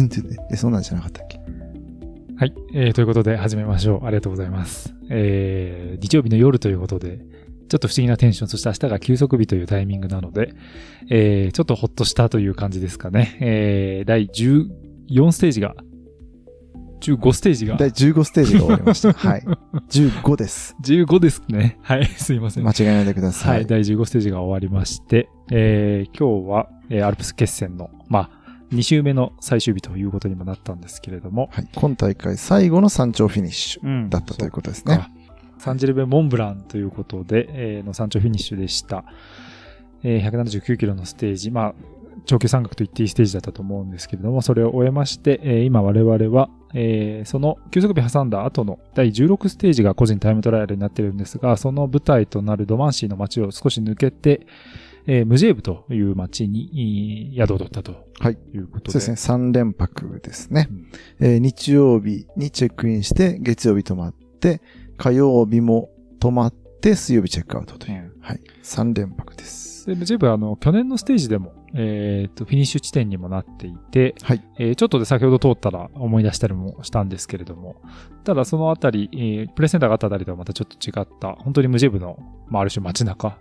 ンドゥンドゥンドゥンドゥンえ、そんなんじゃなかったっけ？はい。えー、ということで始めましょう。ありがとうございます。えー、日曜日の夜ということで、ちょっと不思議なテンション、そして明日が休息日というタイミングなので、えー、ちょっとほっとしたという感じですかね。えー、第14ステージが、15ステージが、第15ステージが終わりました。はい。15です。15ですね。はい、すいません。間違えないでくださ。はいい、第15ステージが終わりまして、えー今日は、えーアルプス決戦の、まあ、2週目の最終日ということにもなったんですけれども、はい。今大会最後の山頂フィニッシュうんだったということですね。かサンジェルベ・モンブランということで、えーの山頂フィニッシュでした。えー179キロのステージ、まあ、長距山岳と言っていいステージだったと思うんですけれども、それを終えまして、えー今我々は、えーその休息日挟んだ後の第16ステージが個人タイムトライアルになってるんですが、その舞台となるドマンシーの街を少し抜けて、えームジェーブという街に宿を取ったとはいいうことで。そうですね。3連泊ですねうん。えー日曜日にチェックインして、月曜日泊まって、火曜日も泊まって、水曜日チェックアウトという。はい。3連泊です。で、ムジェーブはあの、去年のステージでも、えっ、と、フィニッシュ地点にもなっていて、はい。えーちょっとで先ほど通ったら思い出したりもしたんですけれども、ただそのあたり、えープレセンターがあったあたりとはまたちょっと違った、本当にムジェーブの、まあ、ある種街中。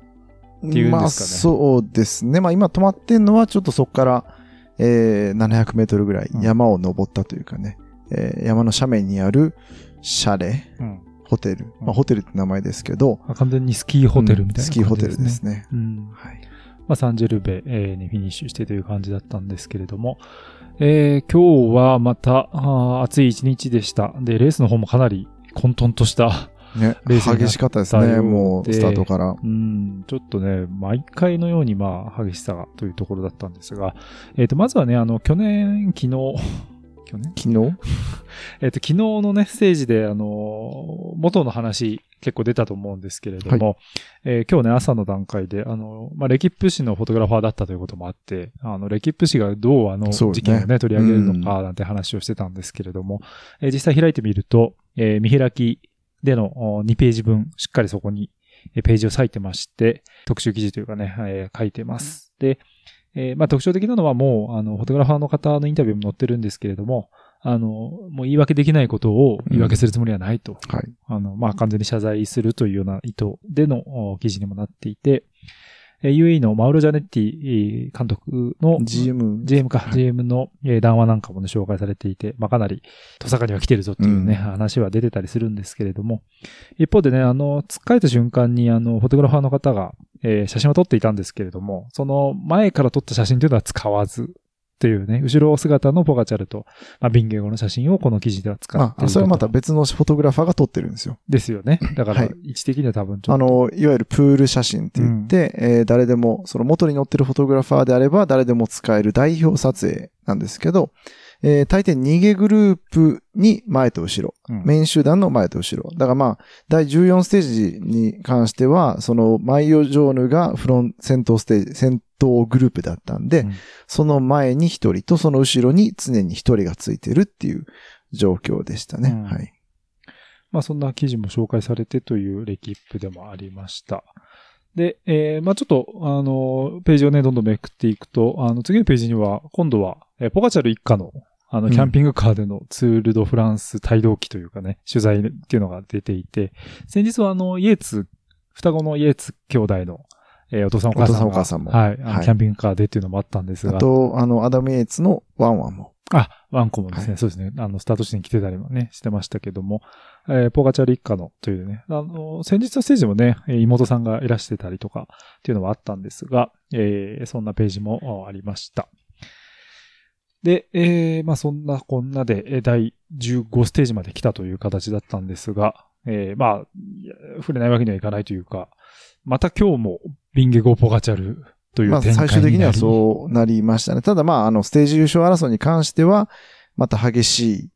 ていうんですかねまあ、そうですね。まあ今泊まってんのは、ちょっとそこから、えー、700メートルぐらいうん山を登ったというかね、えー山の斜面にあるシャレ、うん。ホテル。まあホテルって名前ですけど、完全にスキーホテルみたいな、うんスキーホテルです。ね。うん。はい。まあ、サンジェルベ、えーにフィニッシュしてという感じだったんですけれども、えー今日はまたあー暑い一日でした。で、レースの方もかなり混沌としたね、冷静になった激しかったですね、もう、スタートから。うん、ちょっとね、毎回のようにまあ、激しさがというところだったんですが、えっ、と、まずはね、あの、去年、昨日、去年？昨日？えっ、と、昨日のね、ステージで、あの、元の話結構出たと思うんですけれども、えー今日ね、朝の段階で、あの、まあ、レキップ氏のフォトグラファーだったということもあって、あの、レキップ氏がどうあの、事件をね、取り上げるのか、なんて話をしてたんですけれども、えー実際開いてみると、えー見開きでのお2ページ分、しっかりそこにえーページを割いてまして、特集記事というかね、えー書いてます。で、えーまあ特徴的なのはもう、あの、フォトグラファーの方のインタビューも載ってるんですけれども、あの、もう言い訳できないことを言い訳するつもりはないと。はい。あの、まあ、完全に謝罪するというような意図でのお記事にもなっていて、えー UAE のマウロ・ジャネッティえー監督の GM。GM か、はい。GM のえー談話なんかもね、紹介されていて、まあ、かなり、トサカには来てるぞっていうね、うん。話は出てたりするんですけれども、一方でね、あの、突っかえた瞬間に、あの、フォトグラファーの方が、えー写真を撮っていたんですけれども、その前から撮った写真というのは使わず、っていうね、後ろ姿のポガチャルと、まあ、ビンゲゴの写真をこの記事では使ってまあ、それはまたと別のフォトグラファーが撮ってるんですよ。ですよね。だからはい、位置的には多分ちょっと。あの、いわゆるプール写真って言って、えー誰でも、その元に載ってるフォトグラファーであれば誰でも使える代表撮影なんですけど、えー大抵逃げグループに前と後ろ、うんメイン集団の前と後ろ。だからまあ、第14ステージに関しては、そのマイオジョーヌがフロン、戦闘ステージ、戦闘グループだったんで、うんその前に一人とその後ろに常に一人がついてるっていう状況でしたね。うんはい。まあそんな記事も紹介されてというレキップでもありました。で、えーまあちょっと、あの、ページをね、どんどんめくっていくと、あの、次のページには、今度は、えーポガチャル一家の、あの、うんキャンピングカーでのツールドフランス帯同期というかね、取材っていうのが出ていて、先日はあの、イエーツ、双子のイエーツ兄弟の、えーお父さんお母さんが。お父さんお母さんもはい。あのはいキャンピングカーでっていうのもあったんですが。あと、あの、アダム・イエイツのワンワンも。あ、ワンコもですね、はそうですね。あの、スタート地点に来てたりもね、してましたけども、えーポガチャル一家のというね、あの、先日のステージでもね、えー妹さんがいらしてたりとかっていうのはあったんですが、えーそんなページもあありました。で、えーまあそんなこんなで、えー第15ステージまで来たという形だったんですが、えーまあ、いや触れないわけにはいかないというか、また今日もビンゲゴポガチャルというまあ、展開になり。最終的にはそうなりましたね。ただまあ、あの、ステージ優勝争いに関しては、また激しい、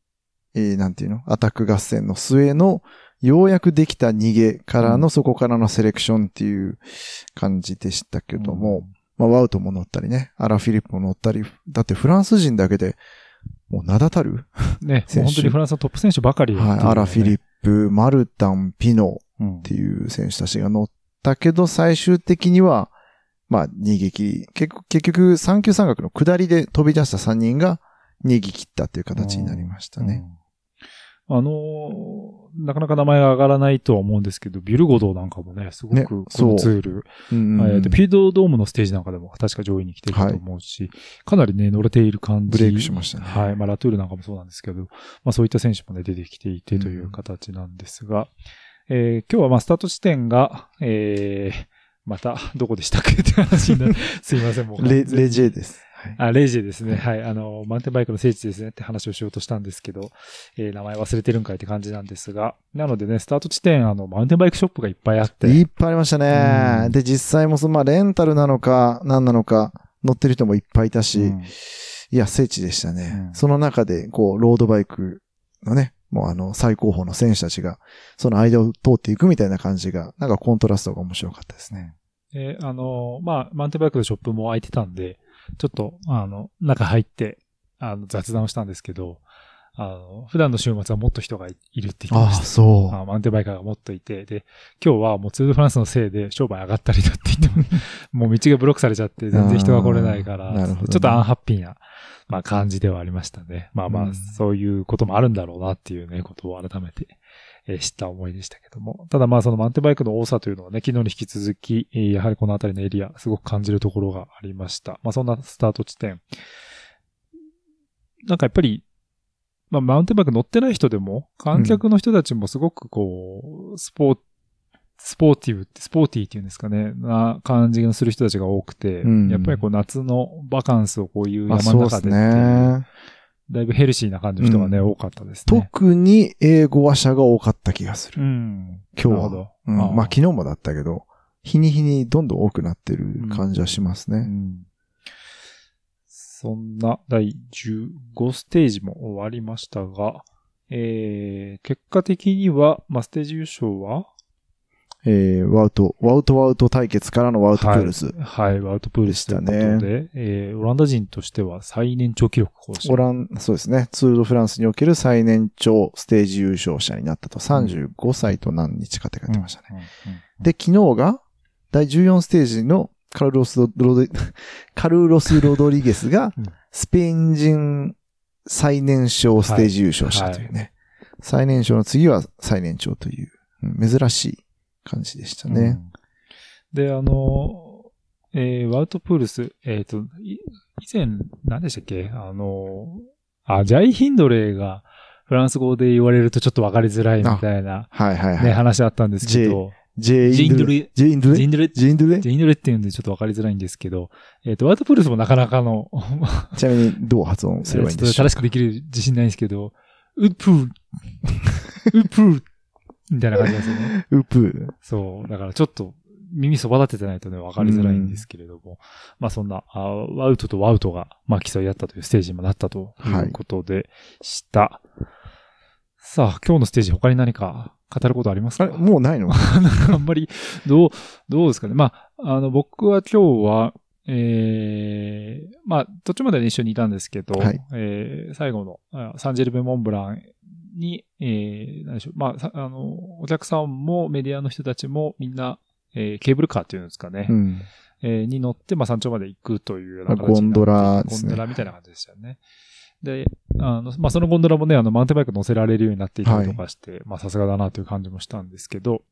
えーなんていうのアタック合戦の末の、ようやくできた逃げからの、うん。そこからのセレクションっていう感じでしたけども、まあ、ワウトも乗ったりね、アラ・フィリップも乗ったり、だってフランス人だけで、もう名だたる、ね、本当にフランスのトップ選手ばかり、はい、アラ・フィリップ、マルタン、ピノっていう選手たちが乗ったけど、最終的には、まあ、逃げ切り、結局、結局、三級三角の下りで飛び出した3人が逃げ切ったっていう形になりましたね。うん。あのーなかなか名前が上がらないとは思うんですけど、ビュルゴドーなんかもね、すごねくこそう。のツール、うんえーとピードドームのステージなんかでも確か上位に来てると思うし、かなりね、乗れている感じ。ブレイクしましたね。はい。まあ、ラトゥールなんかもそうなんですけど、まあ、そういった選手もね、出てきていてという形なんですが、えー今日はまあ、スタート地点が、えーまた、どこでしたっけって話になる。すいません、もう完レ。レジェです。はいあ、レイジェですね。はい。あの、マウンテンバイクの聖地ですねって話をしようとしたんですけど、えー名前忘れてるんかいって感じなんですが、なのでね、スタート地点、あの、マウンテンバイクショップがいっぱいあって、いっぱいありましたね。うんで、実際もその、まあ、レンタルなのか、何なのか、乗ってる人もいっぱいいたし、うんいや、聖地でしたね。うんその中で、こう、ロードバイクのね、もうあの、最高峰の選手たちが、その間を通っていくみたいな感じが、なんかコントラストが面白かったですね。えーあの、まあ、マウンテンバイクのショップも開いてたんで、ちょっと、あの、中入って、あの、雑談をしたんですけど、あの、普段の週末はもっと人がいいるって言ってました。そあマウンテンバイカーがもっといて、で、今日はもうツールフランスのせいで商売上がったりだって言っても、もう道がブロックされちゃって全然人が来れないから、ねちょっとアンハッピーな、まあ感じではありましたね。まあまあ、うんそういうこともあるんだろうなっていうね、ことを改めて、えー知った思いでしたけども。ただまあそのマウンテンバイクの多さというのはね、昨日に引き続き、えーやはりこの辺りのエリア、すごく感じるところがありました。まあそんなスタート地点。なんかやっぱり、まあ、マウンテンバイク乗ってない人でも、観客の人たちもすごくこう、スポースポーティブって、スポーティーっていうんですかね、な感じがする人たちが多くて、うんやっぱりこう夏のバカンスをこういうあ、山の中でね。だいぶヘルシーな感じの人がね、うん多かったですね。特に英語話者が多かった気がする。うん。今日は。うんまあ昨日もだったけど、日に日にどんどん多くなってる感じはしますね。うんそんな第15ステージも終わりましたが、えー、結果的には、まあ、ステージ優勝は？えー、ワウト、ワウトワウト対決からのワウトプールス。はい、ワウトプールスということでえー、オランダ人としては最年長記録更新。オラン、そうですね。ツール・ド・フランスにおける最年長ステージ優勝者になったと。35歳と何日かって書いてましたね。で、昨日が、第14ステージのカルロスロドリ、カルロス・ロドリゲスがうん、スペイン人最年少ステージ優勝者というね。最年少の次は最年長という、うん珍しい感じでしたね。うんで、あの、えー、ワウトプールス、えっ、と、い以前、何でしたっけ？あの、あ、ジャイ・ヒンドレーがフランス語で言われるとちょっとわかりづらいみたいな、はいはいはい。ね、話あったんですけど、ジェジインドレ。ジェインドレジンドレ、ジェインドレジンドレって言うんでちょっとわかりづらいんですけど、えっ、と、ワウトプールスもなかなかの、ちなみにどう発音すればいいんでしょ正しくできる自信ないんですけど、ウップー、ウップーみたいな感じですよね。ウプー。そう。だからちょっと耳そば立ててないとね、わかりづらいんですけれども。まあそんな、あワウトとワウトが、まあ競い合ったというステージにもなったということでした。さあ、今日のステージ他に何か？語ることありますか？もうないの？あんまり、どう、どうですかね。まあ、あの、僕は今日は、ええまあ、途中まで一緒にいたんですけど、はい。えー最後のあサンジェルベ・モンブランに、えー、何でしょう、まあ、さあの、お客さんもメディアの人たちもみんな、えーケーブルカーっていうんですかね、うん。えーに乗って、まあ、山頂まで行くというようなゴンドラですね。ゴンドラみたいな感じでしたよね。で、あの、まあ、そのゴンドラもね、あの、マウンテンバイク乗せられるようになっていたりとかして、まあ、さすがだなという感じもしたんですけど、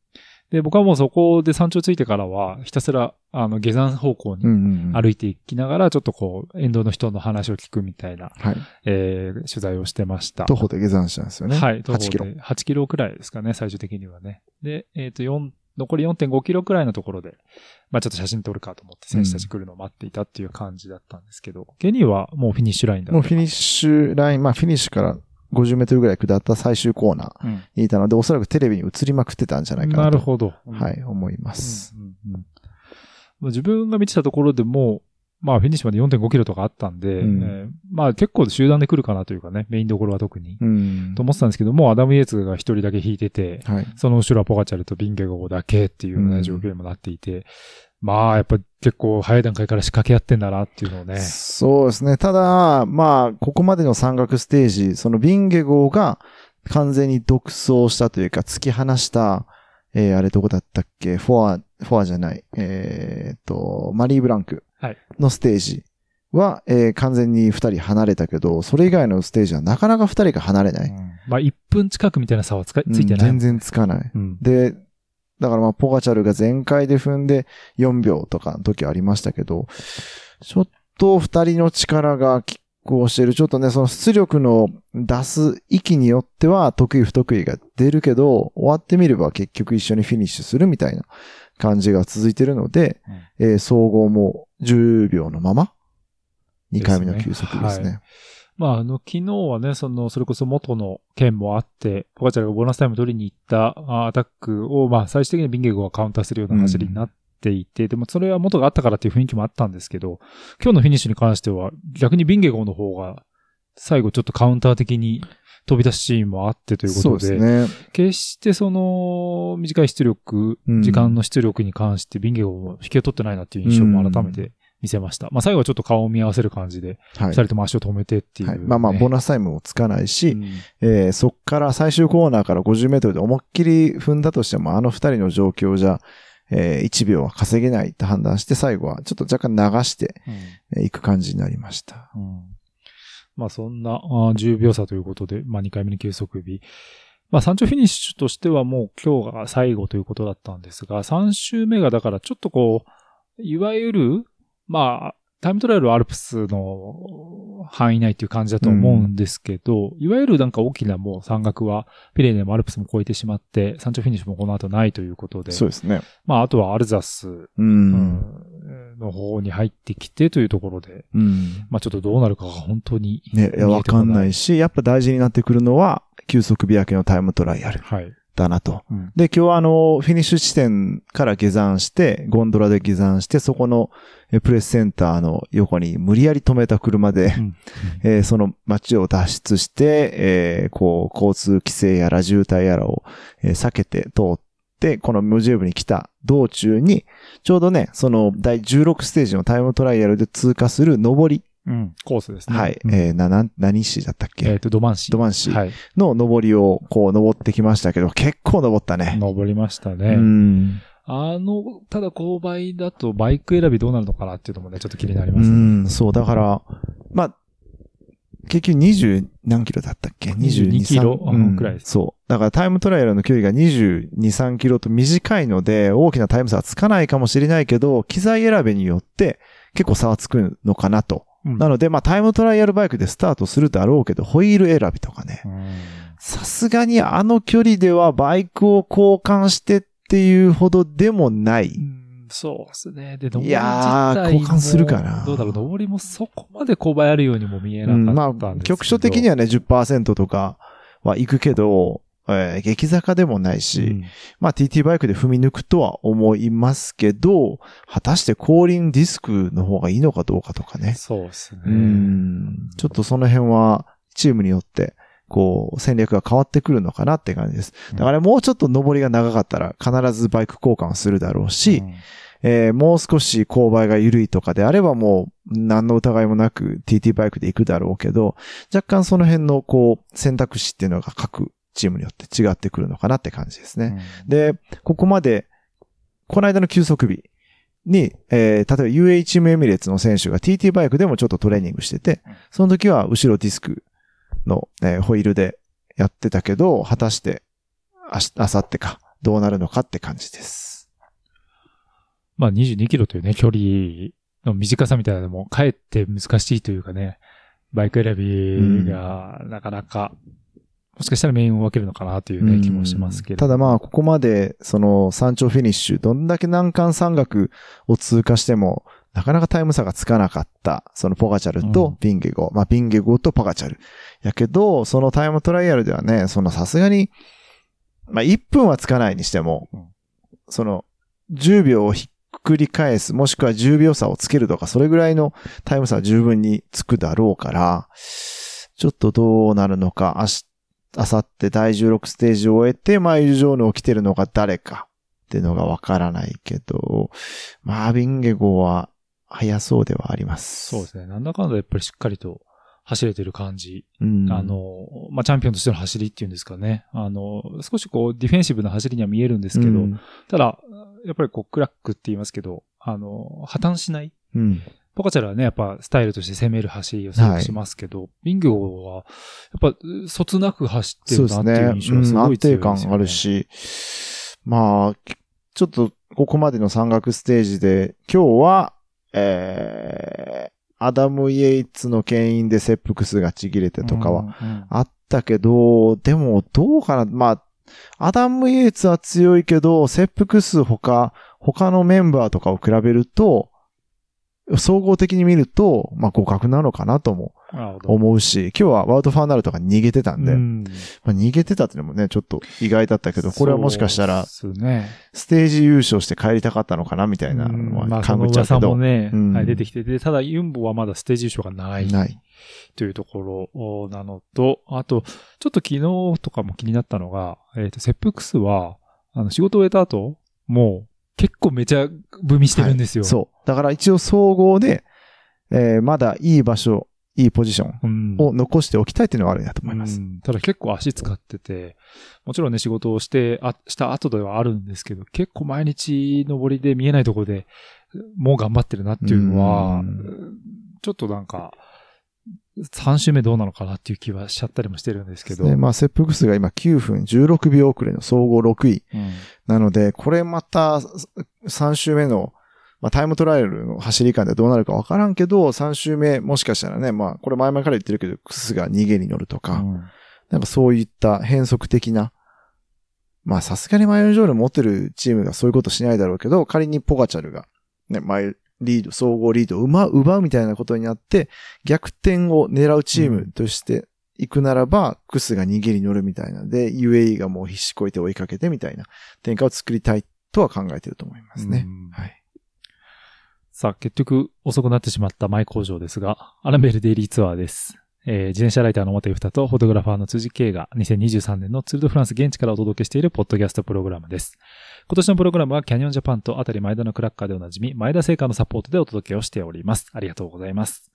で、僕はもうそこで山頂ついてからは、ひたすら、あの、下山方向に。歩いていきながら、ちょっとこう、沿道の人の話を聞くみたいな、はい。えー、取材をしてました。徒歩で下山したんですよね。はい、徒歩8キロ。で8キロくらいですかね、最終的にはね。で、えっ、と、4、残り4.5キロくらいのところで、まあちょっと写真撮るかと思って選手たち来るのを待っていたっていう感じだったんですけど、ケニーはもうフィニッシュラインだもうフィニッシュライン、まあフィニッシュから50メートルぐらい下った最終コーナーうんにいたので、おそらくテレビに映りまくってたんじゃないかなと。なるほど。はい、思います。うんうんうんまあ自分が見てたところでも、まあフィニッシュまで4.5キロとかあったんで、うんえーまあ結構集団で来るかなというかね、メインどころは特に。うんと。思ってたんですけど、もうアダム・イエーツが一人だけ引いてて、はい。その後ろはポガチャルとビンゲゴだけっていうよううなん状況にもなっていて、まあやっぱ結構早い段階から仕掛け合ってんだなっていうのをね。そうですね。ただ、まあ、ここまでの山岳ステージ、そのビンゲ号が完全に独走したというか、突き放した、えー、あれどこだったっけ？フォア、フォアじゃない。えーっと、マリー・ブランクはいのステージは、えー完全に二人離れたけど、それ以外のステージはなかなか二人が離れない。まあ、1分近くみたいな差はつかついてない。うん全然つかない。うん。で、だからまあ、ポガチャルが全開で踏んで4秒とかの時ありましたけど、ちょっと二人の力が拮抗してる。ちょっとね、その出力の出す域によっては得意不得意が出るけど、終わってみれば結局一緒にフィニッシュするみたいな感じが続いてるので、えー総合も10秒のまま、2回目の休息ですね。ですね。まあ、あの、昨日はね、その、それこそ元の件もあって、ポカチャルがボーナスタイム取りに行ったあアタックを、まあ、最終的にビンゲゴがカウンターするような走りになっていて、でもそれは元があったからっていう雰囲気もあったんですけど、今日のフィニッシュに関しては、逆にビンゲゴの方が、最後ちょっとカウンター的に飛び出すシーンもあってということで、ですね。決してその、短い出力、うん時間の出力に関してビンゲゴも引きを取ってないなっていう印象も改めて見せました。まあ最後はちょっと顔を見合わせる感じで、はい二。人とも足を止めてっていう、はい、まあまあ、ボーナナスタイムもつかないし、うんえーそっから最終コーナーから50メートルで思いっきり踏んだとしても、あの二人の状況じゃ、えー1秒は稼げないと判断して、最後はちょっと若干流してえーいく感じになりました。うんまあそんなあー10秒差ということで、まあ2回目の休息日。まあ山頂フィニッシュとしてはもう今日が最後ということだったんですが、3周目がだからちょっとこう、いわゆる、まあ、タイムトライアルはアルプスの範囲内っていう感じだと思うんですけど、いわゆるなんか大きなもう山岳はピレネもアルプスも超えてしまって、山頂フィニッシュもこの後ないということで、そうですね。まああとはアルザス、う。うんんの方に入ってきてというところで、うん。まあちょっとどうなるかが本当に。ね、わかんないし、やっぱ大事になってくるのは、休息日明けのタイムトライアルはい。だなと。うんで、今日はあの、フィニッシュ地点から下山して、ゴンドラで下山して、そこのえプレスセンターの横に無理やり止めた車で、うん えーその街を脱出して、えーこう、交通規制やら渋滞やらを、えー避けて通って、この無ジェ部に来た道中に、ちょうどね、その第16ステージのタイムトライアルで通過する上り、うん。コースですね。はい、うんえーな、な、何市だったっけ、えっと、ドマンシ。ドマンシはい。の上りをこう登ってきましたけど、結構登ったね。登りましたうね。ん。あの、ただ勾配だとバイク選びどうなるのかなっていうのもね、ちょっと気になりうますね。ん、そう、だから、まあ、結局20何キロだったっけ？22キロうんくらいですそう。だからタイムトライアルの距離が22、3キロと短いので、大きなタイム差はつかないかもしれないけど、機材選びによって結構差はつくのかなと。うんなので、まあタイムトライアルバイクでスタートするだろうけど、ホイール選びとかね。うんさすがにあの距離ではバイクを交換してっていうほどでもない。うんそうですね。で、登りいやー交換するかなどうだろう、登りもそこまで勾配あるようにも見えなうん、かまったんですけど、あ、局所的にはね、10%とかは行くけど、えー激坂でもないし、うんまあ TT バイクで踏み抜くとは思いますけど、果たして後輪ディスクの方がいいのかどうかとかね。そうですね。うん。ちょっとその辺はチームによって、こう、戦略が変わってくるのかなって感じです。だからもうちょっと上りが長かったら必ずバイク交換をするだろうし、うんえーもう少し勾配が緩いとかであればもう何の疑いもなく TT バイクで行くだろうけど、若干その辺のこう選択肢っていうのが各チームによって違ってくるのかなって感じですね。で、ここまで、この間の休息日に、えー例えば UHM エミレーツの選手が TT バイクでもちょっとトレーニングしてて、その時は後ろディスクの、えーホイールでやってたけど、果たして、あし、あさってか、どうなるのかって感じです。まあ22キロというね、距離の短さみたいなのも、かえって難しいというかね、バイク選びがなかなか、もしかしたらメインを分けるのかなというね、気もしますけど。ただまあ、ここまで、その山頂フィニッシュ、どんだけ難関山岳を通過しても、なかなかタイム差がつかなかった、そのポガチャルとビンゲゴ、まあビンゲゴとポガチャル。やけど、そのタイムトライアルではね、そのさすがに、まあ1分はつかないにしてもうん、その10秒をひっくり返す、もしくは10秒差をつけるとか、それぐらいのタイム差は十分につくだろうから、ちょっとどうなるのか、明日、明後日第16ステージを終えて、まあ、友情の起きてるのが誰かっていうのがわからないけど、マービンゲゴは早そうではあります。そうですね。なんだかんだやっぱりしっかりと走れてる感じ。うんあ、の、まあ、チャンピオンとしての走りっていうんですかね。あの、少しこう、ディフェンシブな走りには見えるんですけど、うんただ、やっぱりこう、クラックって言いますけど、あの、破綻しない。うん。ポカチャルはね、やっぱスタイルとして攻める走りをしますけど、ビングオは、やっぱ、そつなく走ってるなっていうね。印象がすうん、安ごい強い定ですよね。感あるし、まあ、ちょっと、ここまでの山岳ステージで、今日は、えー、アダム・イエイツの牽引で切腹数がちぎれてとかはうんうんあったけど、でも、どうかな、まあ、アダム・イエイツは強いけど、切腹数他、他のメンバーとかを比べると、総合的に見ると、まあ、互角なのかなと思う。思うし、今日はワウト・ファーナルとか逃げてたんで、うんまあ、逃げてたっていうのもね、ちょっと意外だったけど、これはもしかしたら。ステージ優勝して帰りたかったのかなみたいなのうんまはあ、その感じちゃうけど。噂もね、うんはい、出てきてて、ただユンボはまだステージ優勝がない。ない。というところなのと、あと、ちょっと昨日とかも気になったのが、えっ、と、切腹数は、あの、仕事を終えた後、もう、結構めちゃ踏みしてるんですよ。はいそう。だから一応総合で、えーまだいい場所、いいポジションうん。を残しておきたいっていうのはあるんだと思います。うんただ結構足使ってて、もちろんね、仕事をして、あ、した後ではあるんですけど、結構毎日登りで見えないところで、もう頑張ってるなっていうのはうん、ちょっとなんか、3周目どうなのかなっていう気はしちゃったりもしてるんですけど。でまあ、切腹数が今9分16秒遅れの総合6位。うんなので、これまた3周目の、まあ、タイムトライアルの走り感でどうなるかわからんけど、3周目もしかしたらね、まあ、これ前々から言ってるけど、クスが逃げに乗るとか、うんなんかそういった変則的な、まあさすがにマイルジョール持ってるチームがそういうことしないだろうけど、仮にポガチャルが、ね、マイルリード、総合リードを奪う奪うみたいなことになって、逆転を狙うチームとして行くならば、クスが逃げに乗るみたいなので、UAE がもう必死こいて追いかけてみたいな展開を作りたいとは考えてると思いますね。うんはい。さあ、結局遅くなってしまった前工場ですが、アランベルデイリーツアーです。えー自転車ライターの表二とフォトグラファーの辻圭が2023年のツールドフランス現地からお届けしているポッドキャストプログラムです。今年のプログラムはキャニオンジャパンとあたり前田のクラッカーでおなじみ前田製菓のサポートでお届けをしております。ありがとうございます。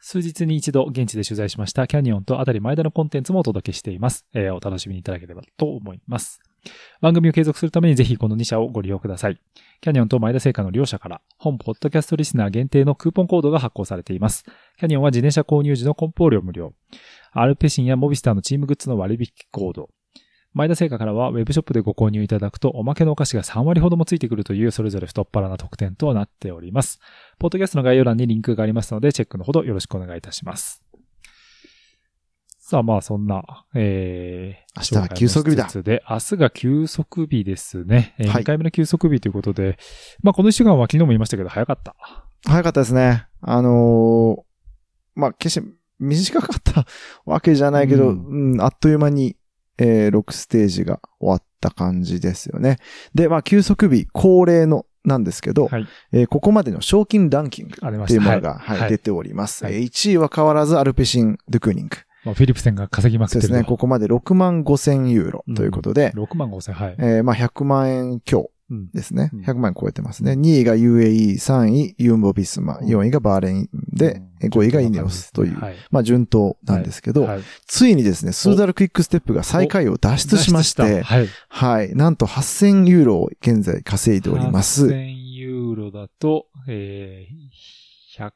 数日に一度現地で取材しましたキャニオンとあたり前田のコンテンツもお届けしています。えーお楽しみいただければと思います。番組を継続するためにぜひこの2社をご利用ください。キャニオンと前田製菓の両社から、本ポッドキャストリスナー限定のクーポンコードが発行されています。キャニオンは自転車購入時の梱包料無料。アルペシンやモビスターのチームグッズの割引コード。前田製菓からはウェブショップでご購入いただくとおまけのお菓子が3割ほどもついてくるというそれぞれ太っ腹な特典となっております。ポッドキャストの概要欄にリンクがありますのでチェックのほどよろしくお願いいたします。さあまあそんな、えー、明日は休息日だで、明日が休息日ですね。えーはい2回目の休息日ということで、まあこの1週間は昨日も言いましたけど早かった。早かったですね。あのーまあ、決して短かったわけじゃないけど、ううんん、あっという間に、えー、6ステージが終わった感じですよね。で、まあ、休息日恒例のなんですけど、はい。えーここまでの賞金ランキング。っていうものが、はいはい出ております。はいえー1位は変わらずアルペシン・ドゥクーニング。まあ、フィリプセンが稼ぎまくってるとそうですね。ここまで6万5千ユーロということで、6万5千、はい。えーまあ、100万円強うんですね。うん100万円超えてますね。2位が UAE、3位ユンボ・ビスマ、うん4位がバーレンで、え5位がイネオスという、はい。まあ順当なんですけど、はいついにですね、スーダルクイックステップが最下位を脱出しまして、はい。はい、なんと8000ユーロを現在稼いでおります。8000ユーロだと、えー、100、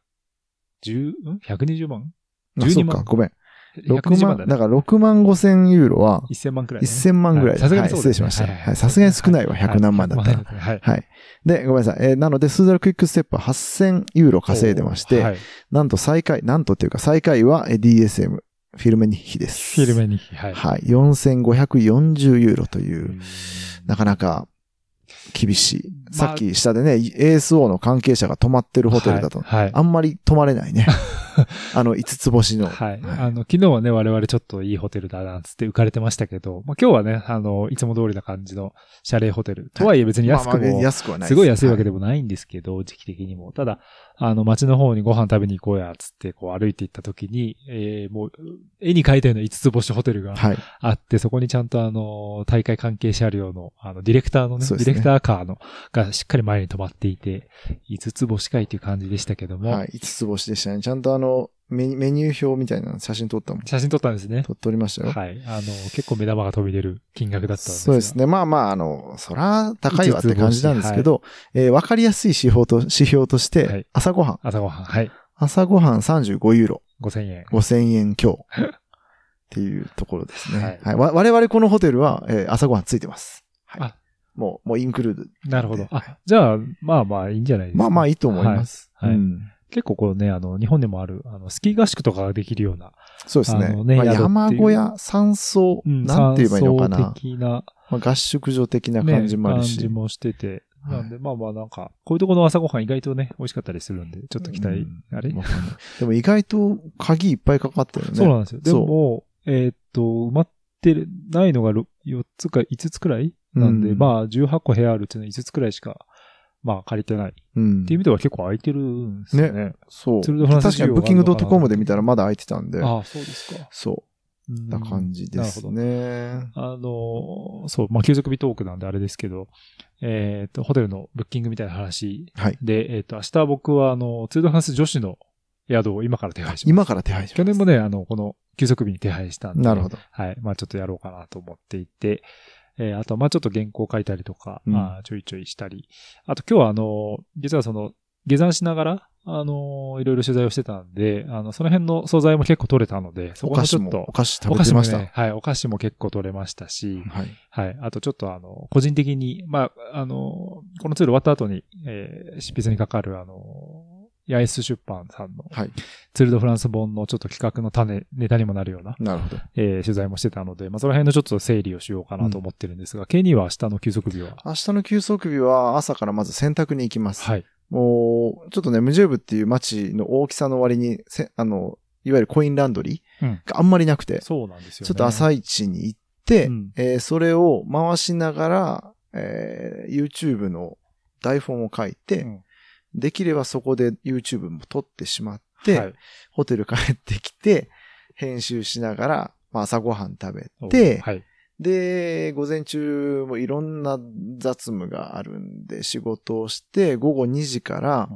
10、ん ?120 万？あそうか、ごめん。6 ?120 万、万だね。だから6万5千ユーロは1000万くらいね。1000万ぐらいで。さすがはい、にそうですね失礼しました。はいはい、さすがに少ないわ、はい100何万だったら。100万はい。はい。で、ごめんなさい。えーなので、スーダルクイックステップは8000ユーロ稼いでまして、はい。なんと最下位、なんとっていうか最下位はえー DSM、フィルメニッヒです。フィルメに、はい。はい。4540ユーロというう、んなかなか厳しい。まあさっき下でね、ASO の関係者が泊まってるホテルだと、はい。はいあんまり泊まれないね。あの、5つ星の。はい。はいあの、昨日はね、我々ちょっといいホテルだなんつって浮かれてましたけど、まあ、今日はね、あの、いつも通りな感じのシャレーホテル。とはいえ別に安くも、安くはないすごい安いわけでも。もないんですけど、時期的にも。ただ、あの、街の方にご飯食べに行こうや、つって、こう歩いて行った時に、えー、もう、絵に描いたような5つ星ホテルがはい。あって、そこにちゃんとあの、大会関係車両の、あの、ディレクターのね、ねディレクターカーの、がしっかり前に止まっていて、5つ星会っていう感じでしたけども、はい。5つ星でしたね。ちゃんとあの、メニュー表みたいなの写真撮ったもん。写真撮ったんですね。撮撮りましたよ。はい。あの、結構目玉が飛び出る金額だったんですね。そうですね。まあまあ、あの、そら高いわって感じなんですけど、えーわかりやすい指標と、指標としはいて、朝ごはん。朝ごはん。はい。朝ごはん35ユーロ。5000円。5000円強。っていうところですね。ははいい。わ我々このホテルは、えー朝ごはんついてます。はいあ。もう、もうインクルード。なるほど。はあ、じゃあ、まあまあいいんじゃないですか。まあまあいいと思います。はいはいうん結構こうね、あの、日本でもある、あの、スキー合宿とかができるような、そうですね。あのねまあ、山小屋、山荘、なんて言えばいいのかな。山荘的な、まあ、合宿所的なね、感じもあるし。感じもしてて。はいなんで、まあまあなんか、こういうところの朝ごはん意外とね、美味しかったりするんで、ちょっと期待、うんあれ、わかんないでも意外と鍵いっぱいかかってるよね。そうなんですよ。でも、えーっと、埋まってるないのが4つか5つくらいなんで、うんまあ18個部屋あるっていうのは5つくらいしか、まあ借りてない。うんっていう意味では結構空いてるんですよね。そう。ツールドフランス確かにブッキング .com で見たらまだ空いてたんで。ああ、そうですか。そうう。んな感じですなるね。ほど。あの、そう、まあ、継続日トークなんであれですけど、えっ、と、ホテルのブッキングみたいな話はい。で、えっ、と、明日僕は、あの、ツールドフランス女子の宿を今から手配します。今から手配します。去年もね、あの、この休息日に手配したんで。なるほど。はい。まあちょっとやろうかなと思っていて、えーあと、まあちょっと原稿書いたりとか、うんまあちょいちょいしたり。あと今日はあの、実はその、下山しながら、あの、いろいろ取材をしてたんで、あの、その辺の素材も結構取れたので、そおこもちょっと菓子も、お、菓子食おべてました。ね、はい、お菓子も結構取れましたし、はい。はい。あとちょっとあの、個人的に、まあ、あの、このツール終わった後に、えー執筆にかかるあの、八重洲出版さんのはい。ツールドフランス本のちょっと企画の種、ネタにもなるような、なるほど。えー取材もしてたので、まあ、その辺のちょっと整理をしようかなと思ってるんですが、ケニーは明日の休息日は？明日の休息日は朝からまず洗濯に行きます。はい。もう、ちょっとね、ムジェーブっていう街の大きさの割に、せあの、いわゆるコインランドリうんーがあんまりなくて、そうなんですよね。ちょっと朝一に行って、うんえーそれを回しながら、えー YouTube の台本を書いて、うんできればそこで YouTube も撮ってしまって、はいホテル帰ってきて、編集しながら、まあ、朝ごはん食べおて、はい。で、午前中もいろんな雑務があるんで仕事をして、午後2時から、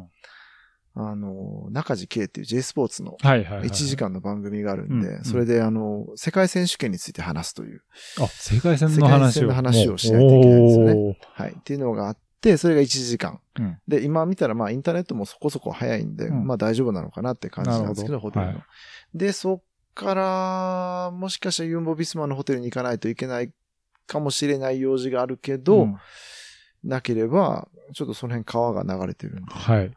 あの、中地圭っていう J スポーツのはいはいはい。1時。間の番組があるんで、うんうんそれであの、世界選手権について話すという、あ、世界戦の話を。世界戦の話をしないといけないですよねはい、っていうのがあって、それが1時間。うんで、今見たらまあインターネットもそこそこ早いんで、うんまあ大丈夫なのかなって感じなんですけど、ホテルの。はいで、そっから、もしかしたらユンボビスマのホテルに行かないといけないかもしれない用事があるけど、うんなければ、ちょっとその辺川が流れてるんで、はい。はい。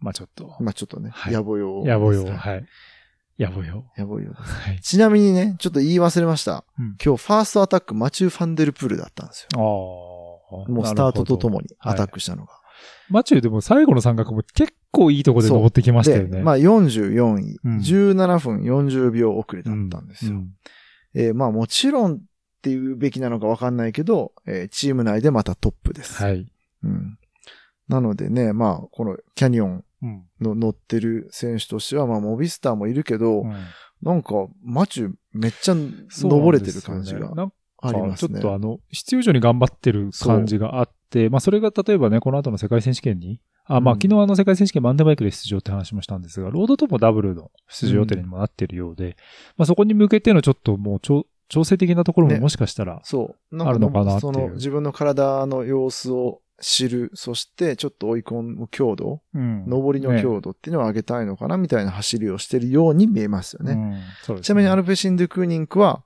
まあちょっと。まあちょっとね、はい野暮用。やぼよ。はいはい。やぼよ。野暮用です。はい。ちなみにね、ちょっと言い忘れました。うん今日ファーストアタックマチュー・ファンデルプールだったんですよ。ああ。もうスタートとともにはいアタックしたのが。マチューでも最後の三角も結構いいとこで登ってきましたよね。で、まあ44位、うん17分40秒遅れだったんですよ。うんえーまあもちろんっていうべきなのかわかんないけど、えーチーム内でまたトップです。はい。うん。なのでね、まあこのキャニオンうん。の乗ってる選手としては、まあモビスターもいるけど、うんなんかマチューめっちゃ登れてる感じがなんありますね。ちょっとあの、必要以上に頑張ってる感じがあって、まあそれが例えばね、この後の世界選手権に、あ、まあうん昨日あの世界選手権マウンテンバイクで出場って話もしたんですが、ロードともダブルの出場予定にもなってるようで、まあそこに向けてのちょっともう調調整的なところもね。もしかしたら、そう。あるのかなっていう。その自分の体の様子を知る、そしてちょっと追い込む強度、うん。上りの強度っていうのを上げたいのかなみたいな走りをしてるように見えますよね。うん。ね。ちなみにアルペシン・ドゥ・クーニンクは、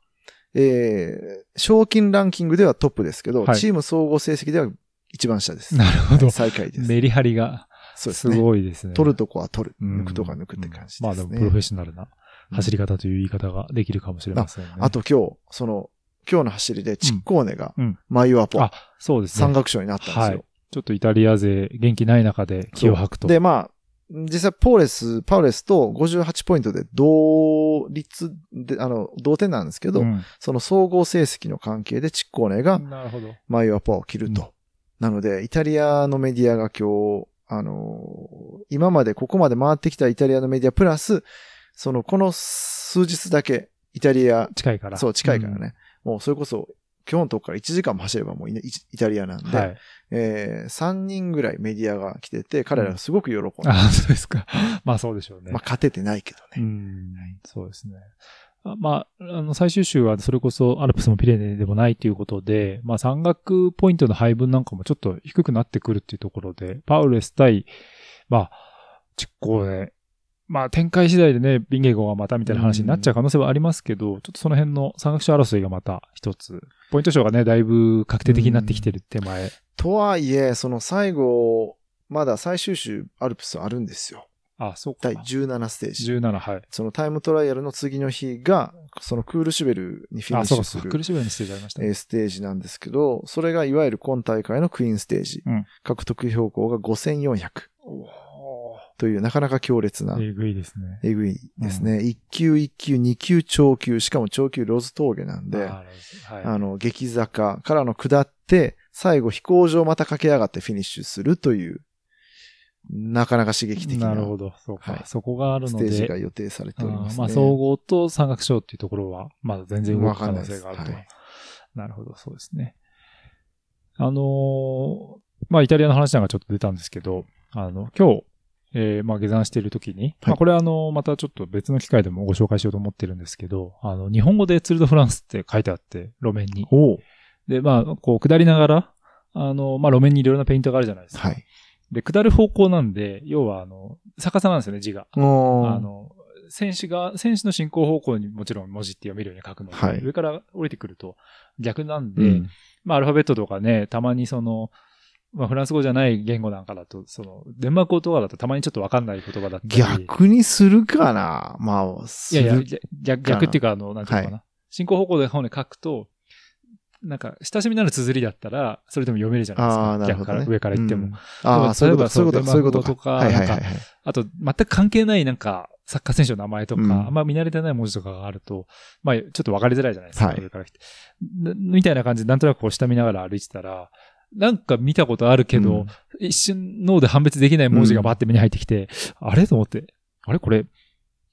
えー、賞金ランキングではトップですけど、はいチーム総合成績では一番下です。なるほど。最下位です。メリハリがすそうですね。ごいですね。取るとこは取る。うん抜くとこは抜くって感じですね。まあでもプロフェッショナルな走り方という言い方ができるかもしれませんね。あと今日、その、今日の走りでチッコーネがうん、マイオアポ、あそうですね。山岳賞になったんですよ。はいちょっとイタリア勢元気ない中で気を吐くと。で、まあ、実際、ポーレス、パウレスと58ポイントで同率で、あの、同点なんですけど、うんその総合成績の関係でチッコーネがなるほど。マイオアパーを切ると。うんなので、イタリアのメディアが今日、あのー今までここまで回ってきたイタリアのメディアプラス、その、この数日だけ、イタリア、近いから。そう、近いからね。もう、それこそ、今日のとこから1時間も走ればもうイタリアなんで、はい。えー、3人ぐらいメディアが来てて、彼らがすごく喜んで、ああ、そうですか。まあそうでしょうね。まあ勝ててないけどうね。ん、そうですね。あまあ、あの、最終週はそれこそアルプスもピレネでもないということで、まあ山岳ポイントの配分なんかもちょっと低くなってくるっていうところで、パウレス対、まあ、実行ね、まあ展開次第でね、ビンゲゴがまたみたいな話になっちゃう可能性はありますけど、ちょっとその辺の山岳賞争いがまた一つ、ポイント賞がね、だいぶ確定的になってきてる手前。とはいえ、その最後、まだ最終週アルプスあるんですよ。あ、そうか第。17ステージ。17、はい。そのタイムトライアルの次の日が、そのクールシュベルにフィニあ、ッシュすそうかそうか。苦るしみにステージありましたね。えーステージなんですけど、それがいわゆる今大会のクイーンステージ。うん獲得標高が5400というなかなか強烈な、えぐいですね。えぐいですね。1級、1級、2級、長級、しかも長級ロズ峠なんで、あはい。あの、激坂からの下って、最後飛行場また駆け上がってフィニッシュするという、なかなか刺激的ななるほど。そうか。はいそこがあるので。ステージが予定されておりますね。まあ、総合と山岳賞っていうところは、まだ全然動く可能性があると。ないですなるほど、そうですね。あのーまあ、イタリアの話なんかちょっと出たんですけど、あの、今日、えーまあ、下山している時に、まあ、これあの、またちょっと別の機会でもご紹介しようと思ってるんですけど、あの、日本語でツールドフランスって書いてあって、路面に。で、まあ、こう、下りながら、あの、まあ、路面にいろいろなペイントがあるじゃないですか。はい。で、下る方向なんで、要は、あの、逆さなんですよね、字が。あの、選手が、選手の進行方向にもちろん文字って読めるように書くので、はい上から降りてくると逆なんで、うんまあアルファベットとかね、たまにその、まあフランス語じゃない言語なんかだと、その、デンマーク語とかだとたまにちょっとわかんない言葉だったり。逆にするかな？まあ、いやいや、逆逆逆っていうか、あの、なんていうのかな。は進行方向で方に書くと、なんか、親しみのある綴りだったら、それでも読めるじゃないですか。ああ、なるほど、ね。逆から、上から言っても。うん。ああ、そういうことか、そういうことか、そういうことか。はいはいはいはい。あと、全く関係ないなんか、サッカー選手の名前とか、うんあんま見慣れてない文字とかがあると、まあ、ちょっと分かりづらいじゃないですか、はい上から来て。なみたいな感じで、なんとなくこう下見ながら歩いてたら、なんか見たことあるけど、うん。一瞬脳で判別できない文字がバッて目に入ってきて、あれ？と思って、あれこれ、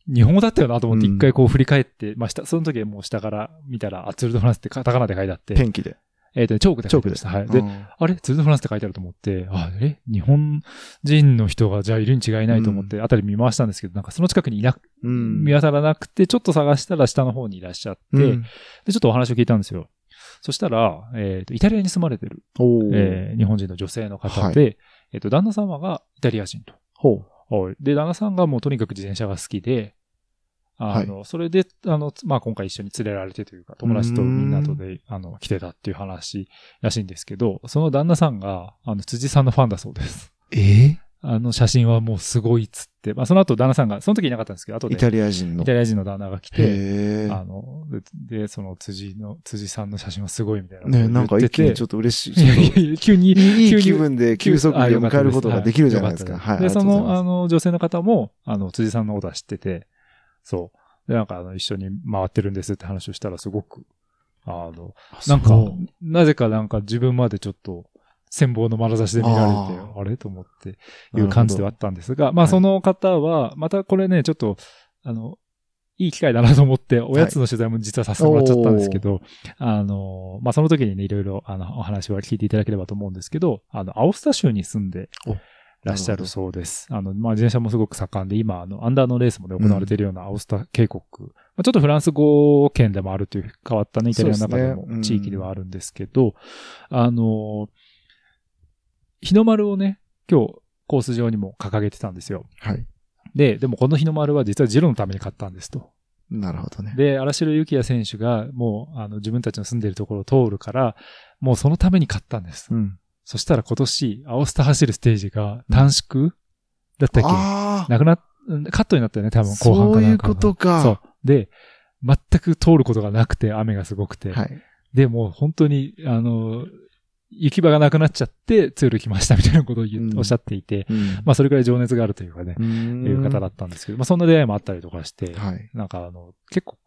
日本語だったよなと思ってうん。一回こう振り返って、まあ下、その時はもう下から見たら、あ、ツールドフランスってカタカナで書いてあって、ペンキで。えっ、とね、チョークでチョークで書いてました。はい。で、うん。あれ？ツールドフランスって書いてあると思って、あ、え？日本人の人がじゃあいるに違いないと思って、あたり見回したんですけど、なんかその近くにいなく、うん。見当たらなくて、ちょっと探したら下の方にいらっしゃって、うん。で、ちょっとお話を聞いたんですよ。そしたら、えっ、と、イタリアに住まれてる、えー日本人の女性の方で、えっ、と、旦那様がイタリア人と。ほはいで、旦那さんがもうとにかく自転車が好きで、あの、それで、あの、まあ、今回一緒に連れられてというか、友達とみんなとで、あの、来てたっていう話らしいんですけど、その旦那さんが、あの、辻さんのファンだそうです。う。えあの、写真はもうすごいっつって、まあ、その後旦那さんが、その時いなかったんですけど、後で、イタリア人の。イタリア人の旦那が来て、へあの、で、でその辻の、辻さんの写真はすごいみたいなえ。ねなんか一気にちょっっと嬉しい。急に、いい急に気分で急速に迎えることができるじゃないですか。はい。で、その、ああの、女性の方も、あの、辻さんのことは知ってて、そう。で、なんか、あの、一緒に回ってるんですって話をしたら、すごく、あの、なんかなぜかなんか自分までちょっと、羨望の眼差しで見られて、ああれ？と思って、いう感じではあったんですが、まあ、はいその方は、またこれね、ちょっと、あの、いい機会だなと思って、おやつの取材も実はさせてもらっちゃったんですけど、あの、まあ、その時にね、いろいろ、あの、お話は聞いていただければと思うんですけど、あの、アオスタ州に住んでおらっしゃるそうです。あの、まあ、自転車もすごく盛んで、今、あの、アンダーのレースもね、行われているようなアオスタ渓谷、まあ、ちょっとフランス語圏でもあるという変わったね、イタリアの中でも地域ではあるんですけど、あの、日の丸をね、今日、コース上にも掲げてたんですよ。はい。で、でもこの日の丸は実はジロのために買ったんですと。なるほどね。で、荒城幸也選手がもう、あの、自分たちの住んでいるところを通るから、もうそのために買ったんです。うん。そしたら今年、青スタ走るステージが短縮だったっけ、ああ。なくなっ、うんカットになったよね、多分後半かなんかがそういうことか。そう。で、全く通ることがなくて、雨がすごくて。はい。で、もう本当に、あの、行き場がなくなっちゃって、ツール来ましたみたいなことを言っうんおっしゃっていて、うんまあそれくらい情熱があるというかね、いう方だったんですけど、まあそんな出会いもあったりとかして、はい。なんかあの、結構、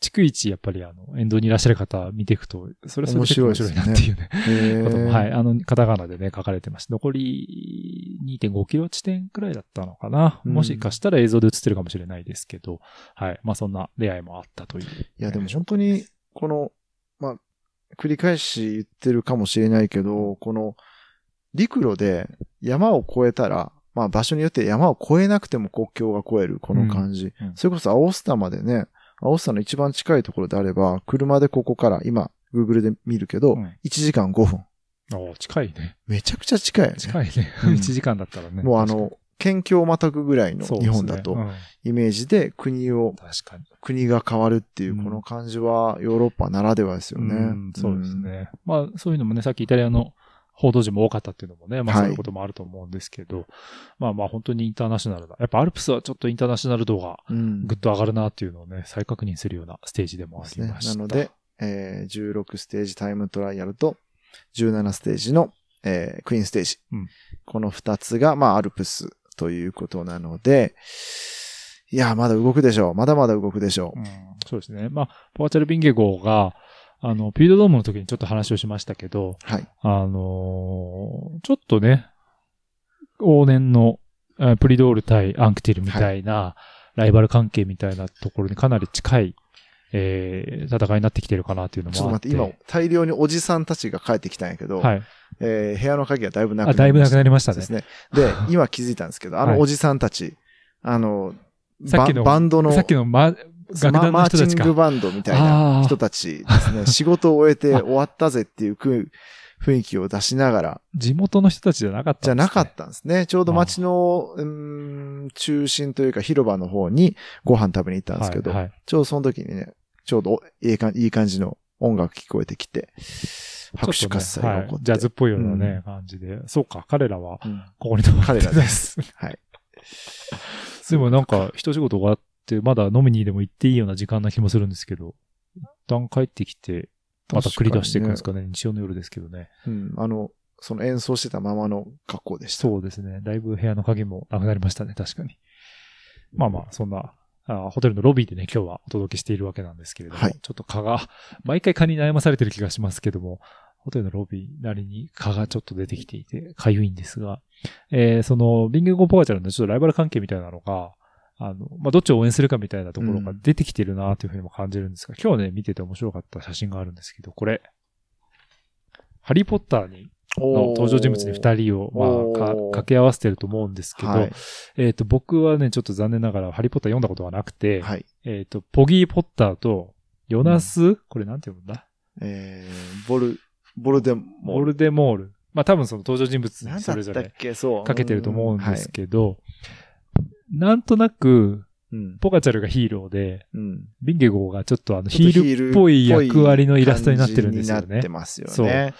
逐一やっぱりあの、沿道にいらっしゃる方見ていくと、それはそれ面白いなっていうね、へことも、ーはい、あの、カタカナでね、書かれてました。残り2.5キロ地点くらいだったのかな。うんもしかしたら映像で映ってるかもしれないですけど、はい。まあそんな出会いもあったという。いや、でも本当に、この、まあ、繰り返し言ってるかもしれないけど、この、陸路で山を越えたら、まあ場所によって山を越えなくても国境が越える、この感じ。うんうんそれこそ青スタまでね、青スタの一番近いところであれば、車でここから、今、Google で見るけど、うん1時間5分。お近いね。めちゃくちゃ近いよね。近いね。うん 1時間だったらね。もうあの、県境をまたぐぐらいの日本だとう、んイメージで国を。国が変わるっていううんこの感じはヨーロッパならではですよね。うんそうですね。まあ、そういうのもね、さっきイタリアの報道陣も多かったっていうのもね、まあはいそういうこともあると思うんですけど、まあまあ本当にインターナショナルな。やっぱアルプスはちょっとインターナショナル度がうん。ぐっと上がるなっていうのをね、再確認するようなステージでもありま。した。なので、えー16ステージタイムトライアルと、17ステージの、えークイーンステージ。うんこの2つが、まあ、アルプスということなので、いや、まだ動くでしょう。まだまだ動くでしょうん、そうですね。まあ、ポワチャル・ビンゲ号が、あの、ピードドームの時にちょっと話をしましたけど、う。はい。あのーちょっとね、往年のえープリドール対アンクティルみたいな、ライバル関係みたいなところにかなり近い、えー戦いになってきてるかなっていうのもあっ。ちょっと待ってて、今、大量におじさんたちが帰ってきたんやけど、はい。えー部屋の鍵がだいぶなくなあ、りました。だいぶなくなりましたねです。ね。で、今気づいたんですけど、あのはいおじさんたち、あの、さっきのババンドの、さっきの、ママの人たちかーチング。バンドみたいな人たちですね。仕事を終えて終わったぜっていうく雰囲気を出しながら、地元の人たちじゃなかったんですね、じゃなかったんですね。ちょうど街の、うーん中心というか広場の方にご飯食べに行ったんですけど、はいはいちょうどその時にね、ちょうどいい感いい感じの音楽聞こえてきて、拍手喝采が起こって。ちょっとねはいジャズっぽいようなね、うん感じで。そうか、彼らはうんここに泊まって彼らです。はい。でもなんか、一仕事終わって、まだ飲みにでも行っていいような時間な気もするんですけど、一旦帰ってきて、また繰り出していくんですかね。日曜の夜ですけどね。うん、あの、その演奏してたままの格好でした。そうですね。だいぶ部屋の鍵もなくなりましたね、確かに。まあまあ、そんな、あホテルのロビーでね、今日はお届けしているわけなんですけれども、はい。ちょっと蚊が、毎回蚊に悩まされてる気がしますけども、ホテルのロビーなりに蚊がちょっと出てきていて、かゆいんですが、えー、その、ビングゴポガチャルのちょっとライバル関係みたいなのが、あの、まあ、どっちを応援するかみたいなところが出てきてるなというふうにも感じるんですが、今日ね、見てて面白かった写真があるんですけど、これ、ハリーポッターにの登場人物に二人を、まあ、掛け合わせてると思うんですけど、はい。えっ、と、僕はね、ちょっと残念ながら、ハリーポッター読んだことがなくて、はい。えっ、と、ポギー・ポッターと、ヨナス、これなんて読むんだ？えー、ボル、ボルデモール。ボルデモール。まあ多分その登場人物なんにそれぞれ。かけてると思うんですど。けど、なんとなく、うん。ポカチャルがヒーローで、うん。ビンゲゴーがちょっとあのヒールっぽい役割のイラストになってるんですよねなって。ますよそうね。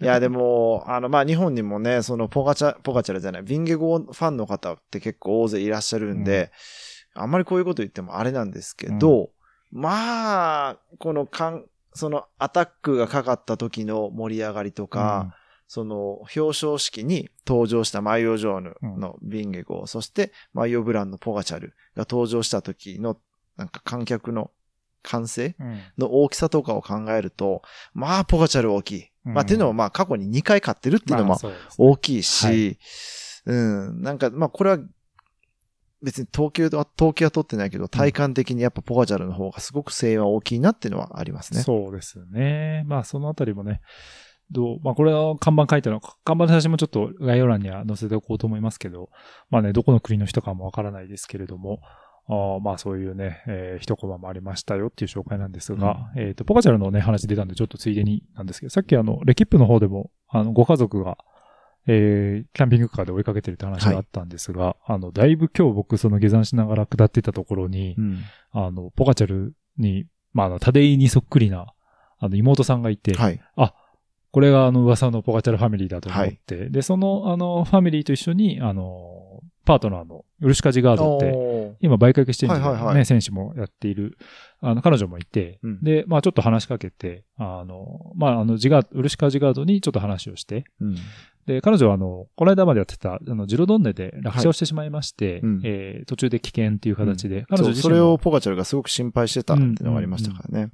いや、でも、あの、まあ、日本にもね、その、ポカチャ、ポカチャルじゃない、ビンゲゴファンの方って結構大勢いらっしゃるんで、あんまりこういうこと言ってもあれなんですけど、まあ、このかん、そのアタックがかかった時の盛り上がりとか、その表彰式に登場したマイオ・ジョーヌのビンゲゴ、そしてマイオ・ブランのポガチャルが登場した時のなんか観客の歓声うん、うん。の大きさとかを考えると、まあポガチャル大きい。うんまあっていうのはまあ過去に2回勝ってるっていうのも大きいし、はいうん、なんかまあこれは別に統計は、統計は取ってないけど、体感的にやっぱポガチャルの方がすごく声援は大きいなっていうのはありますね。そうですね。まあ、そのあたりもね、どう、まあ、これは看板書いてあるの、看板の写真もちょっと概要欄には載せておこうと思いますけど、まあね、どこの国の人かもわからないですけれども、あーまあそういうね、えー一コマもありましたよっていう紹介なんですが、えっ、と、ポカチャルのね、話出たんでちょっとついでになんですけど、さっきあの、レキップの方でも、あの、ご家族が、えー、キャンピングカーで追いかけてるって話があったんですが、あの、だいぶ今日僕その下山しながら下ってたところに、うん。あの、ポカチャルに、まあ、あの、タデイにそっくりな、あの、妹さんがいて、はい。これがあの、噂のポカチャルファミリーだと思って、で、その、あの、ファミリーと一緒に、あの、パートナーの、ウルシカジガードって、今、売却してるんで、ねはいはいはい。選手もやっている、あの、彼女もいて、うん。で、まあ、ちょっと話しかけて、あの、まあ、あの、ジガード、ウルシカジガードにちょっと話をして、うん。で、彼女はあの、この間までやってた、あの、ジロドンネで落車をしてしまいまして、うん。えー途中で危険っていう形で、彼女自身もそれをポガチャルがすごく心配してたっていうのがありましたからね。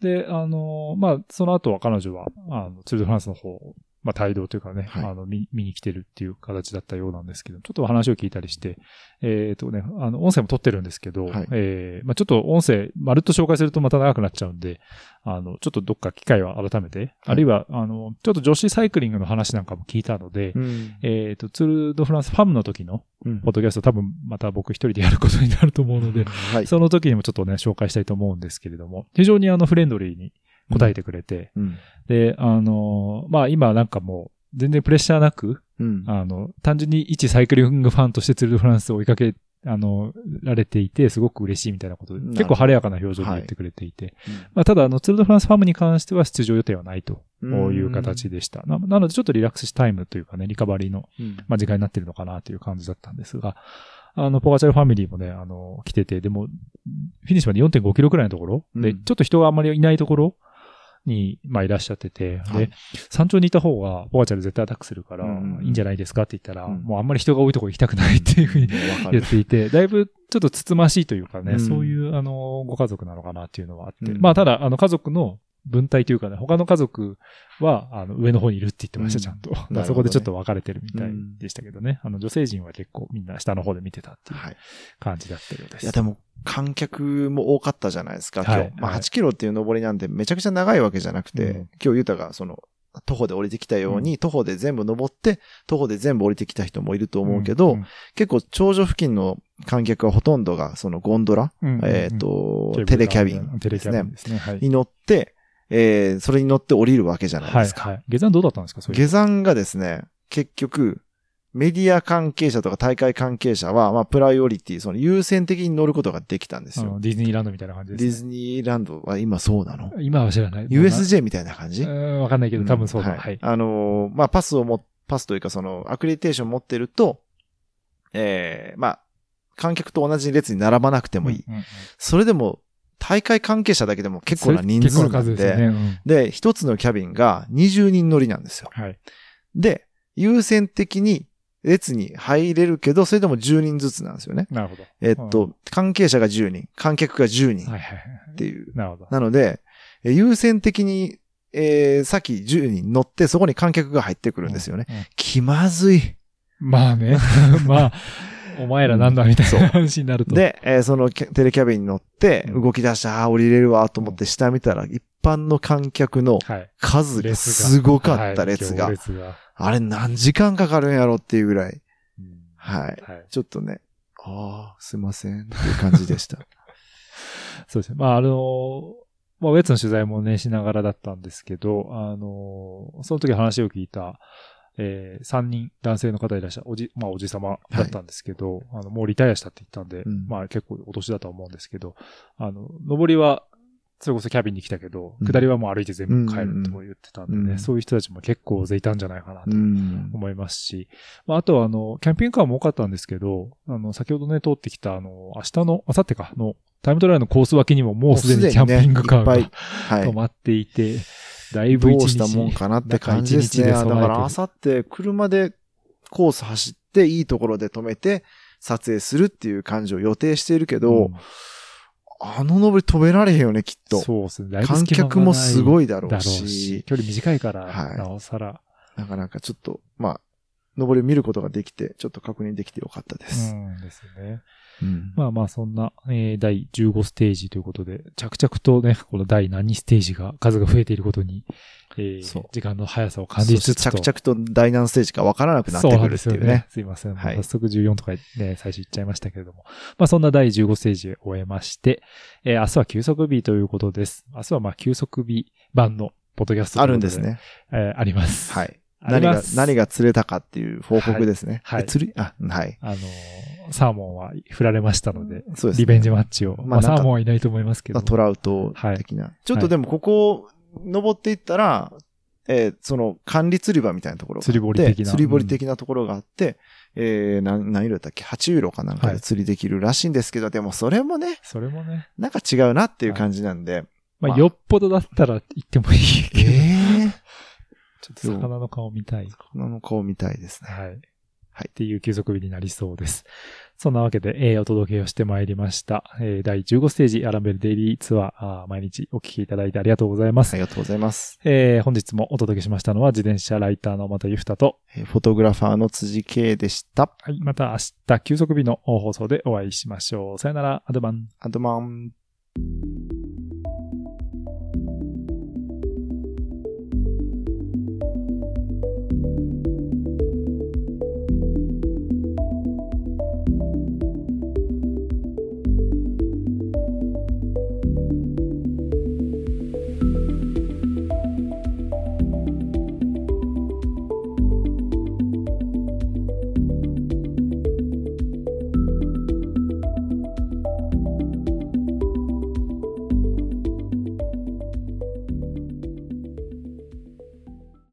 で、あの、まあ、その後は彼女は、あの、ツール・ド・フランスの方、まあ、帯同というかね、はい。あの見、見に来てるっていう形だったようなんですけど、ちょっと話を聞いたりして、えっ、とね、あの、音声も撮ってるんですけど、はい。えーまあ、ちょっと音声、まるっと紹介するとまた長くなっちゃうんで、あの、ちょっとどっか機会は改めて、あるいは、あの、ちょっと女子サイクリングの話なんかも聞いたので、うん。えっ、と、ツール・ド・フランスファムの時の、うん。ポッドキャスト多分また僕一人でやることになると思うので、はい。その時にもちょっとね、紹介したいと思うんですけれども、非常にあの、フレンドリーに答えてくれて、うん。で、あの、まあ今なんかもう、全然プレッシャーなく、うん。あの、単純に一サイクリングファンとしてツール・ド・フランスを追いかけ、あの、られていて、すごく嬉しいみたいなことで、結構晴れやかな表情で言ってくれていて、まあただ、あの、ツール・ド・フランスファムに関しては出場予定はないという形でした。ななので、ちょっとリラックスタイムというかね、リカバリーのうん。まあ、時間になってるのかなという感じだったんですが、あの、ポガチャルファミリーもね、あの、来てて、でも、フィニッシュまで4.5キロくらいのところ、で、うんちょっと人があんまりいないところに、まあ、いらっしゃってて、はい。で、山頂にいた方が、ポガチャル絶対アタックするから、うんいいんじゃないですかって言ったら、うん。もうあんまり人が多いところ行きたくないっていうふうにわか言るっ。ていて、だいぶちょっとつつましいというかね、うん。そういう、あの、ご家族なのかなっていうのはあって、うん。まあ、ただ、あの、家族の分隊というかね、他の家族は、あの、上の方にいるって言ってました、うんちゃんと。だかほどねらそこでちょっと分かれてるみたいでしたけどね。あの、女性陣は結構みんな下の方で見てたっていうはい。感じだったようです。いや、でも、観客も多かったじゃないですか、今日。はいまあ、はい8キロっていう登りなんてめちゃくちゃ長いわけじゃなくて、うん今日ユタがその、徒歩で降りてきたように、徒歩で全部登って、徒歩で全部降りてきた人もいると思うけど、ん結構頂上付近の観客はほとんどがそのゴンドラ、うんえっ、と、うんテレキャビンテレですねキャビンですね。はい。に乗って、えー、それに乗って降りるわけじゃないはい、ですか。はい。下山どうだったんですか？下山がですね、結局、メディア関係者とか大会関係者は、まあ、プライオリティ、その優先的に乗ることができたんですよ。ディズニーランドみたいな感じです、ディズニーランドは今そうなの？今は知らない。?USJ みたいな感じ？うん、わかんないけど、多分そうだ。んはい。あのーまあ、パスをも、パスというかその、アクリデーション持ってると、えー、まあ、観客と同じ列に並ばなくてもいい。うんうんうんそれでも、大会関係者だけでも結構な人数ななんで、数ですよね。うんで、一つのキャビンが20人乗りなんですよ。はい。で、優先的に列に入れるけど、それでも10人ずつなんですよね。なるほど。えっと、関係者が10人、観客が10人っはいはいはい。ていう。なるほど。なので、え優先的に、えー、さっき10人乗って、そこに観客が入ってくるんですよね。うんうん気まずい。まあね。まあ、お前らなんだみたいな話になると。で、えーそのテレキャビンに乗って、うん動き出した、あー降りれるわと思って下見たら、一般の観客のはい。数がすごかったはい列が。が。あれ何時間かかるんやろっていうぐらい。うんはい。はい。ちょっとね、ああ、すいませんっていう感じでした。そうですね。まあ、あの、まあ、ウェッツの取材もね、しながらだったんですけど、あの、その時話を聞いた、えー、3人男性の方いらっしゃる、おじ、まあ、おじさまだったんですけど、あの、もうリタイアしたって言ったんで、うん。まあ、結構お年だとは思うんですけど、あの、上りは、それこそキャビンに来たけど、うん。下りはもう歩いて全部帰るっても言ってたんでね、うん。そういう人たちも結構大勢いたんじゃないかなとうん。思いますし、まあ、あとはあの、キャンピングカーも多かったんですけど、あの、先ほどね、通ってきたあの、明日の、明後日か、の、タイムトライアルのコース脇にももうすでにキャンピングカーがねはい。止まっていて、だいぶどうしたもんかなって感じですね。だから、あさって車でコース走って、いいところで止めて、撮影するっていう感じを予定しているけど、うんあの登り止められへんよね、きっと。そうですね。観客もすごいいだろうしし、、距離短いから、はいなおさら。なかなかちょっと、まあ、登りを見ることができて、ちょっと確認できてよかったでうす。んですね。うんまあまあ、そんな、えー第15ステージということで、着々とね、この第何ステージが、数が増えていることに、えー時間の速さを感じつつと。着々と第何ステージかわからなくなってくるっていうね。すいません。はい早速14とかね、最初言っちゃいましたけれども。まあそんな第15ステージを終えまして、えー明日は休息日ということです。明日はまあ休息日版のポッドキャストあるんです。ね。えーあります。はい。何が、何が釣れたかっていう報告ですね。はいはいえ釣り？あ、はい。あのーサーモンは振られましたので、そうですね。リベンジマッチを。まあ、まあサーモンはいないと思いますけど。トラウト的な。ちょっとでもここ、登っていったら、えーその管理釣り場みたいなところがあって釣り堀的な釣り堀的なところがあって、えー、何、何色だったっけ ?8 ユーロかなんかで釣りできるらしいんですけど、でもそれもね、それもね、なんか違うなっていう感じなんで。まあ、まあよっぽどだったら行ってもいいけど、ええちょっと魚の顔見たい。魚の顔見たいですね。はい。はいっていう休息日になりそうです。そんなわけで、えーお届けをしてまいりました。えー第15ステージアランベルデイリーツアーあー毎日お聞きいただいてありがとうございます。ありがとうございます。えー本日もお届けしましたのは自転車ライターの又ゆふたと、えーフォトグラファーの辻圭でした。はい、また明日休息日の放送でお会いしましょう。さよなら、アドバン。アドマン。